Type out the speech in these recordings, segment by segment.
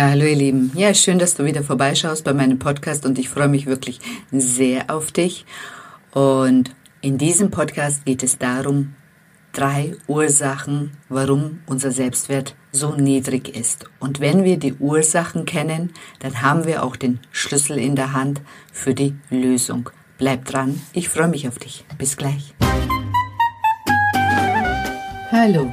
Hallo ihr Lieben. Ja, schön, dass du wieder vorbeischaust bei meinem Podcast und ich freue mich wirklich sehr auf dich. Und in diesem Podcast geht es darum, drei Ursachen, warum unser Selbstwert so niedrig ist. Und wenn wir die Ursachen kennen, dann haben wir auch den Schlüssel in der Hand für die Lösung. Bleib dran, ich freue mich auf dich. Bis gleich. Hallo,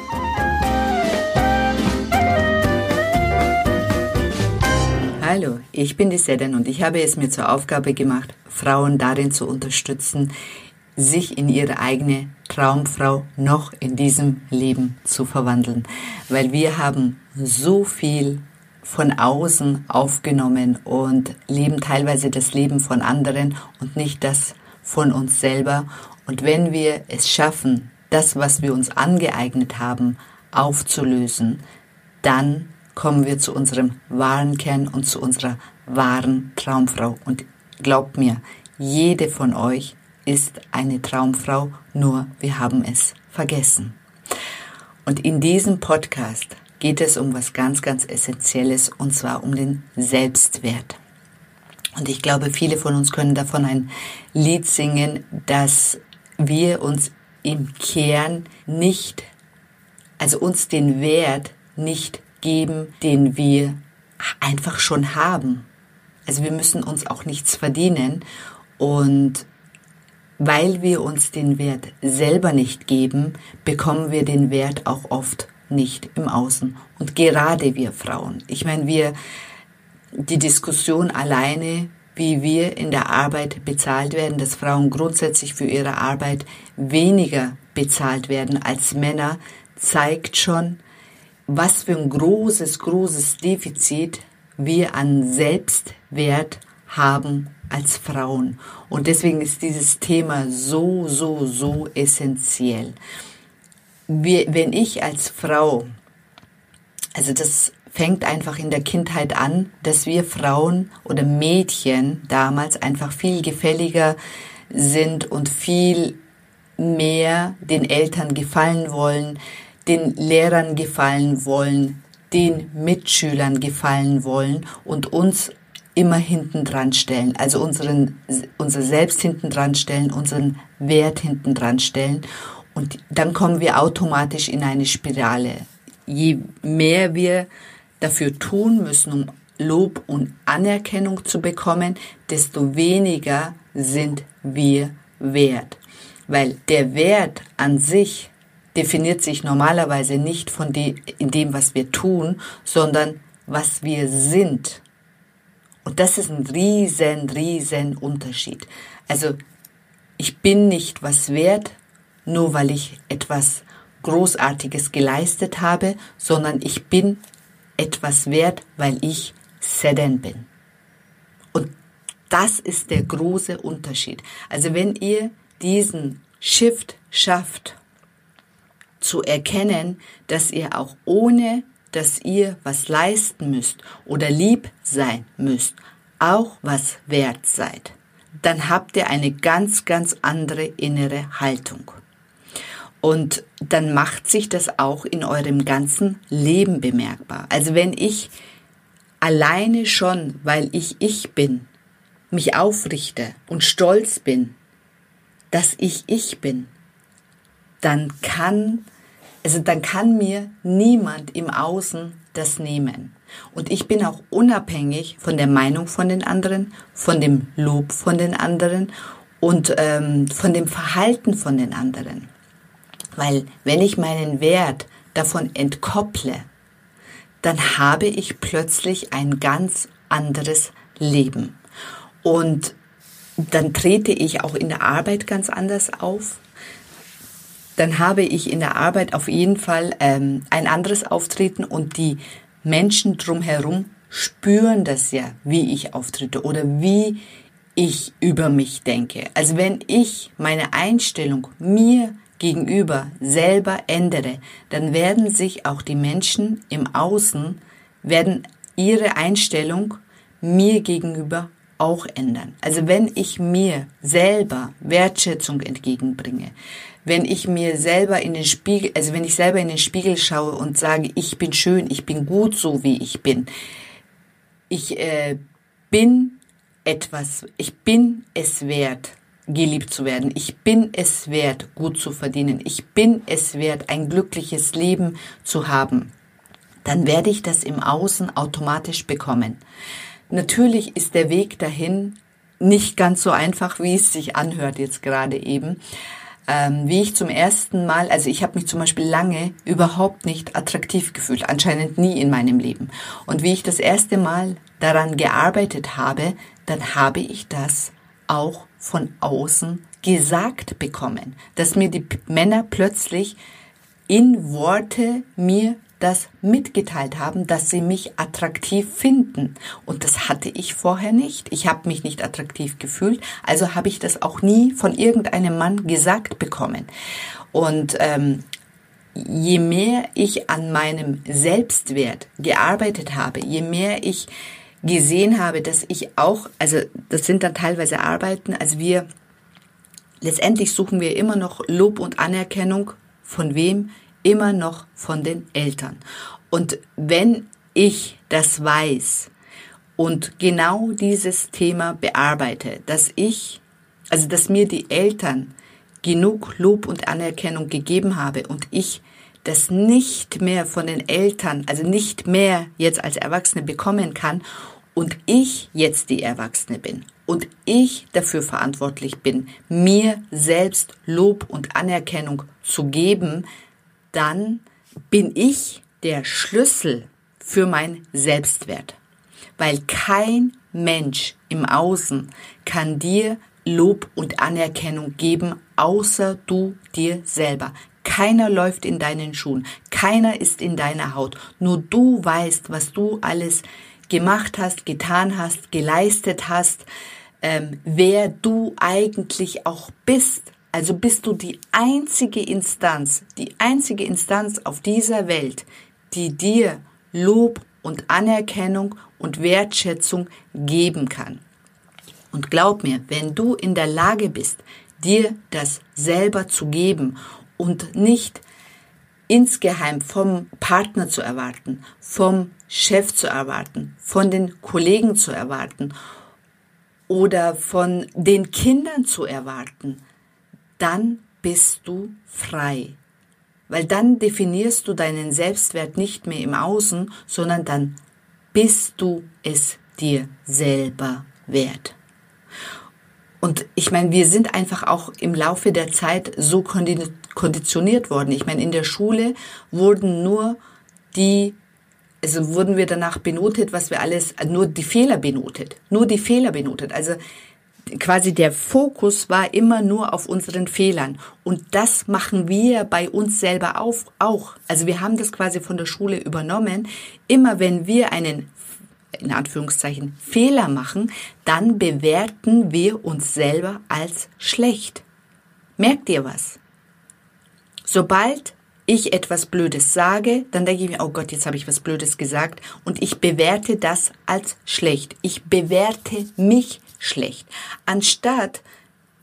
Hallo, ich bin die Sedan und ich habe es mir zur Aufgabe gemacht, Frauen darin zu unterstützen, sich in ihre eigene Traumfrau noch in diesem Leben zu verwandeln. Weil wir haben so viel von außen aufgenommen und leben teilweise das Leben von anderen und nicht das von uns selber. Und wenn wir es schaffen, das, was wir uns angeeignet haben, aufzulösen, dann kommen wir zu unserem wahren Kern und zu unserer wahren Traumfrau. Und glaubt mir, jede von euch ist eine Traumfrau, nur wir haben es vergessen. Und in diesem Podcast geht es um was ganz, ganz Essentielles und zwar um den Selbstwert. Und ich glaube, viele von uns können davon ein Lied singen, dass wir uns im Kern nicht, also uns den Wert nicht geben, den wir einfach schon haben. Also wir müssen uns auch nichts verdienen und weil wir uns den Wert selber nicht geben, bekommen wir den Wert auch oft nicht im Außen. Und gerade wir Frauen. Ich meine, wir, die Diskussion alleine, wie wir in der Arbeit bezahlt werden, dass Frauen grundsätzlich für ihre Arbeit weniger bezahlt werden als Männer, zeigt schon, was für ein großes, großes Defizit wir an Selbstwert haben als Frauen. Und deswegen ist dieses Thema so, so, so essentiell. Wir, wenn ich als Frau, also das fängt einfach in der Kindheit an, dass wir Frauen oder Mädchen damals einfach viel gefälliger sind und viel mehr den Eltern gefallen wollen, den Lehrern gefallen wollen, den Mitschülern gefallen wollen und uns immer hinten dran stellen, also unseren, unser Selbst hinten dran stellen, unseren Wert hinten dran stellen. Und dann kommen wir automatisch in eine Spirale. Je mehr wir dafür tun müssen, um Lob und Anerkennung zu bekommen, desto weniger sind wir wert. Weil der Wert an sich definiert sich normalerweise nicht von dem, in dem, was wir tun, sondern was wir sind. Und das ist ein riesen, riesen Unterschied. Also ich bin nicht was wert, nur weil ich etwas Großartiges geleistet habe, sondern ich bin etwas wert, weil ich Seden bin. Und das ist der große Unterschied. Also wenn ihr diesen Shift schafft zu erkennen, dass ihr auch ohne, dass ihr was leisten müsst oder lieb sein müsst, auch was wert seid, dann habt ihr eine ganz, ganz andere innere Haltung. Und dann macht sich das auch in eurem ganzen Leben bemerkbar. Also wenn ich alleine schon, weil ich ich bin, mich aufrichte und stolz bin, dass ich ich bin, dann kann, also dann kann mir niemand im Außen das nehmen. Und ich bin auch unabhängig von der Meinung von den anderen, von dem Lob von den anderen und ähm, von dem Verhalten von den anderen. Weil wenn ich meinen Wert davon entkopple, dann habe ich plötzlich ein ganz anderes Leben. Und dann trete ich auch in der Arbeit ganz anders auf dann habe ich in der Arbeit auf jeden Fall ähm, ein anderes Auftreten und die Menschen drumherum spüren das ja, wie ich auftrete oder wie ich über mich denke, also wenn ich meine Einstellung mir gegenüber selber ändere, dann werden sich auch die Menschen im Außen, werden ihre Einstellung mir gegenüber auch ändern. Also wenn ich mir selber Wertschätzung entgegenbringe, wenn ich mir selber in den Spiegel, also wenn ich selber in den Spiegel schaue und sage, ich bin schön, ich bin gut so wie ich bin, ich äh, bin etwas, ich bin es wert, geliebt zu werden. Ich bin es wert, gut zu verdienen. Ich bin es wert, ein glückliches Leben zu haben. Dann werde ich das im Außen automatisch bekommen. Natürlich ist der Weg dahin nicht ganz so einfach, wie es sich anhört jetzt gerade eben. Ähm, wie ich zum ersten Mal, also ich habe mich zum Beispiel lange überhaupt nicht attraktiv gefühlt, anscheinend nie in meinem Leben. Und wie ich das erste Mal daran gearbeitet habe, dann habe ich das auch von außen gesagt bekommen, dass mir die Männer plötzlich in Worte mir das mitgeteilt haben, dass sie mich attraktiv finden. Und das hatte ich vorher nicht. Ich habe mich nicht attraktiv gefühlt, also habe ich das auch nie von irgendeinem Mann gesagt bekommen. Und ähm, je mehr ich an meinem Selbstwert gearbeitet habe, je mehr ich gesehen habe, dass ich auch, also das sind dann teilweise Arbeiten, also wir letztendlich suchen wir immer noch Lob und Anerkennung von wem? Immer noch von den Eltern. Und wenn ich das weiß und genau dieses Thema bearbeite, dass ich, also dass mir die Eltern genug Lob und Anerkennung gegeben habe und ich das nicht mehr von den Eltern, also nicht mehr jetzt als Erwachsene bekommen kann und ich jetzt die Erwachsene bin und ich dafür verantwortlich bin, mir selbst Lob und Anerkennung zu geben, dann bin ich der Schlüssel für mein Selbstwert. Weil kein Mensch im Außen kann dir Lob und Anerkennung geben, außer du dir selber. Keiner läuft in deinen Schuhen, keiner ist in deiner Haut. Nur du weißt, was du alles gemacht hast, getan hast, geleistet hast, ähm, wer du eigentlich auch bist. Also bist du die einzige Instanz, die einzige Instanz auf dieser Welt, die dir Lob und Anerkennung und Wertschätzung geben kann. Und glaub mir, wenn du in der Lage bist, dir das selber zu geben und nicht insgeheim vom Partner zu erwarten, vom Chef zu erwarten, von den Kollegen zu erwarten oder von den Kindern zu erwarten, dann bist du frei. Weil dann definierst du deinen Selbstwert nicht mehr im Außen, sondern dann bist du es dir selber wert. Und ich meine, wir sind einfach auch im Laufe der Zeit so konditioniert worden. Ich meine, in der Schule wurden nur die, also wurden wir danach benotet, was wir alles, nur die Fehler benotet. Nur die Fehler benotet. Also quasi der Fokus war immer nur auf unseren Fehlern. Und das machen wir bei uns selber auch. Also wir haben das quasi von der Schule übernommen. Immer wenn wir einen in Anführungszeichen Fehler machen, dann bewerten wir uns selber als schlecht. Merkt ihr was? Sobald ich etwas Blödes sage, dann denke ich mir, oh Gott, jetzt habe ich was Blödes gesagt und ich bewerte das als schlecht. Ich bewerte mich schlecht. Anstatt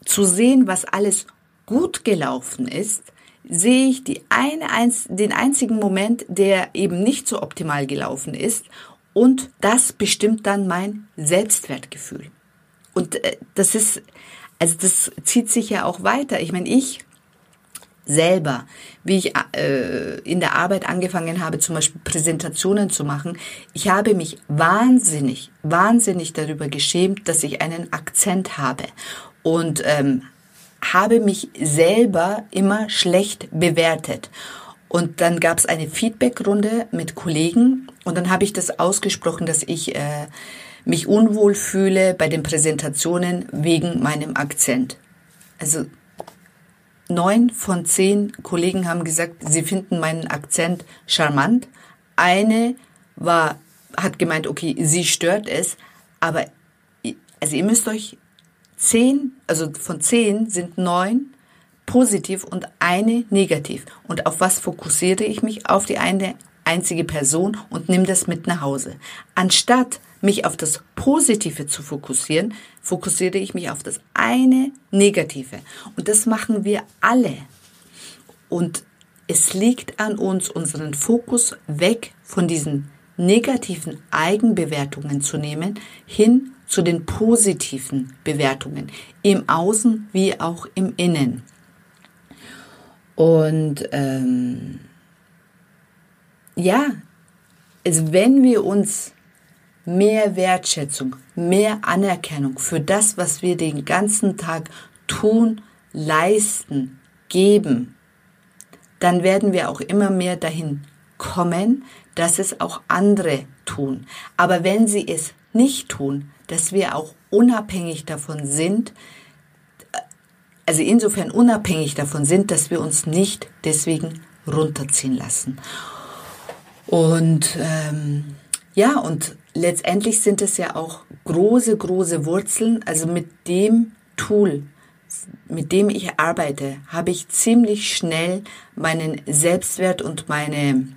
zu sehen, was alles gut gelaufen ist, sehe ich die eine, den einzigen Moment, der eben nicht so optimal gelaufen ist und das bestimmt dann mein Selbstwertgefühl. Und äh, das ist, also das zieht sich ja auch weiter. Ich meine, ich selber, wie ich äh, in der Arbeit angefangen habe, zum Beispiel Präsentationen zu machen, ich habe mich wahnsinnig, wahnsinnig darüber geschämt, dass ich einen Akzent habe und ähm, habe mich selber immer schlecht bewertet. Und dann gab es eine Feedbackrunde mit Kollegen und dann habe ich das ausgesprochen, dass ich äh, mich unwohl fühle bei den Präsentationen wegen meinem Akzent. Also neun von zehn Kollegen haben gesagt, sie finden meinen Akzent charmant. Eine war, hat gemeint, okay, sie stört es, aber also ihr müsst euch zehn, also von zehn sind neun positiv und eine negativ. Und auf was fokussiere ich mich? Auf die eine einzige Person und nimm das mit nach Hause. Anstatt mich auf das Positive zu fokussieren, fokussiere ich mich auf das eine Negative. Und das machen wir alle. Und es liegt an uns, unseren Fokus weg von diesen negativen Eigenbewertungen zu nehmen, hin zu den positiven Bewertungen im Außen wie auch im Innen. Und ähm, ja, also wenn wir uns mehr Wertschätzung, mehr Anerkennung für das, was wir den ganzen Tag tun, leisten, geben, dann werden wir auch immer mehr dahin kommen, dass es auch andere tun. Aber wenn sie es nicht tun, dass wir auch unabhängig davon sind, also insofern unabhängig davon sind, dass wir uns nicht deswegen runterziehen lassen. Und ähm, ja, und letztendlich sind es ja auch große, große Wurzeln. Also mit dem Tool, mit dem ich arbeite, habe ich ziemlich schnell meinen Selbstwert und meine,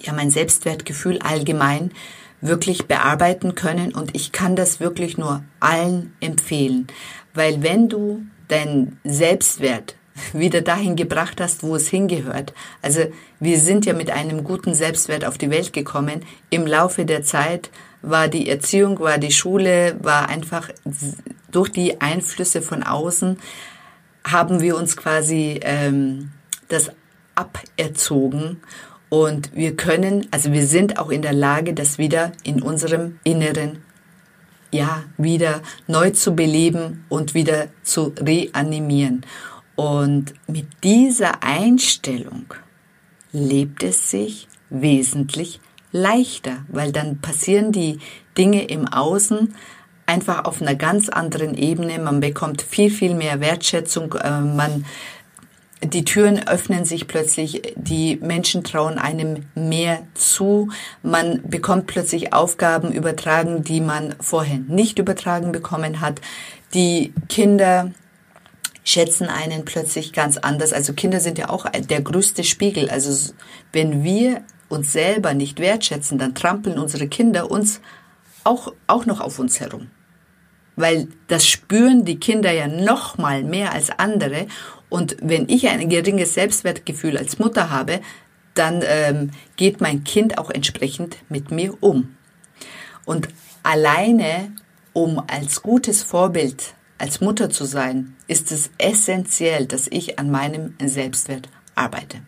ja, mein Selbstwertgefühl allgemein wirklich bearbeiten können. Und ich kann das wirklich nur allen empfehlen. Weil wenn du deinen Selbstwert wieder dahin gebracht hast, wo es hingehört. Also wir sind ja mit einem guten Selbstwert auf die Welt gekommen. Im Laufe der Zeit war die Erziehung, war die Schule, war einfach durch die Einflüsse von außen haben wir uns quasi ähm, das aberzogen und wir können, also wir sind auch in der Lage, das wieder in unserem Inneren ja, wieder neu zu beleben und wieder zu reanimieren. Und mit dieser Einstellung lebt es sich wesentlich leichter, weil dann passieren die Dinge im Außen einfach auf einer ganz anderen Ebene. Man bekommt viel, viel mehr Wertschätzung. Äh, man, die Türen öffnen sich plötzlich. Die Menschen trauen einem mehr zu. Man bekommt plötzlich Aufgaben übertragen, die man vorher nicht übertragen bekommen hat. Die Kinder schätzen einen plötzlich ganz anders. Also Kinder sind ja auch der größte Spiegel. Also wenn wir uns selber nicht wertschätzen, dann trampeln unsere Kinder uns auch, auch noch auf uns herum. Weil das spüren die Kinder ja noch mal mehr als andere. Und wenn ich ein geringes Selbstwertgefühl als Mutter habe, dann ähm, geht mein Kind auch entsprechend mit mir um. Und alleine, um als gutes Vorbild als Mutter zu sein, ist es essentiell, dass ich an meinem Selbstwert arbeite.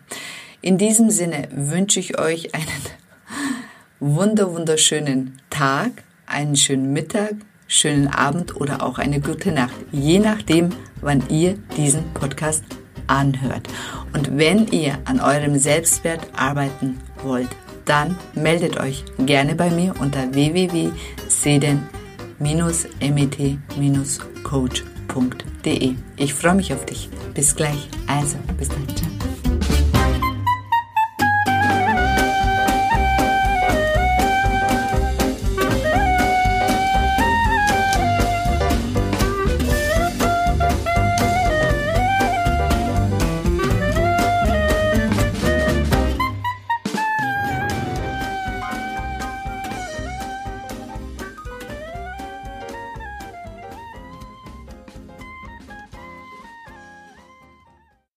In diesem Sinne wünsche ich euch einen wunder wunderschönen Tag, einen schönen Mittag, schönen Abend oder auch eine gute Nacht, je nachdem, wann ihr diesen Podcast anhört. Und wenn ihr an eurem Selbstwert arbeiten wollt, dann meldet euch gerne bei mir unter www.seden-met-coach.de. Ich freue mich auf dich. Bis gleich. Also, bis dann. Ciao.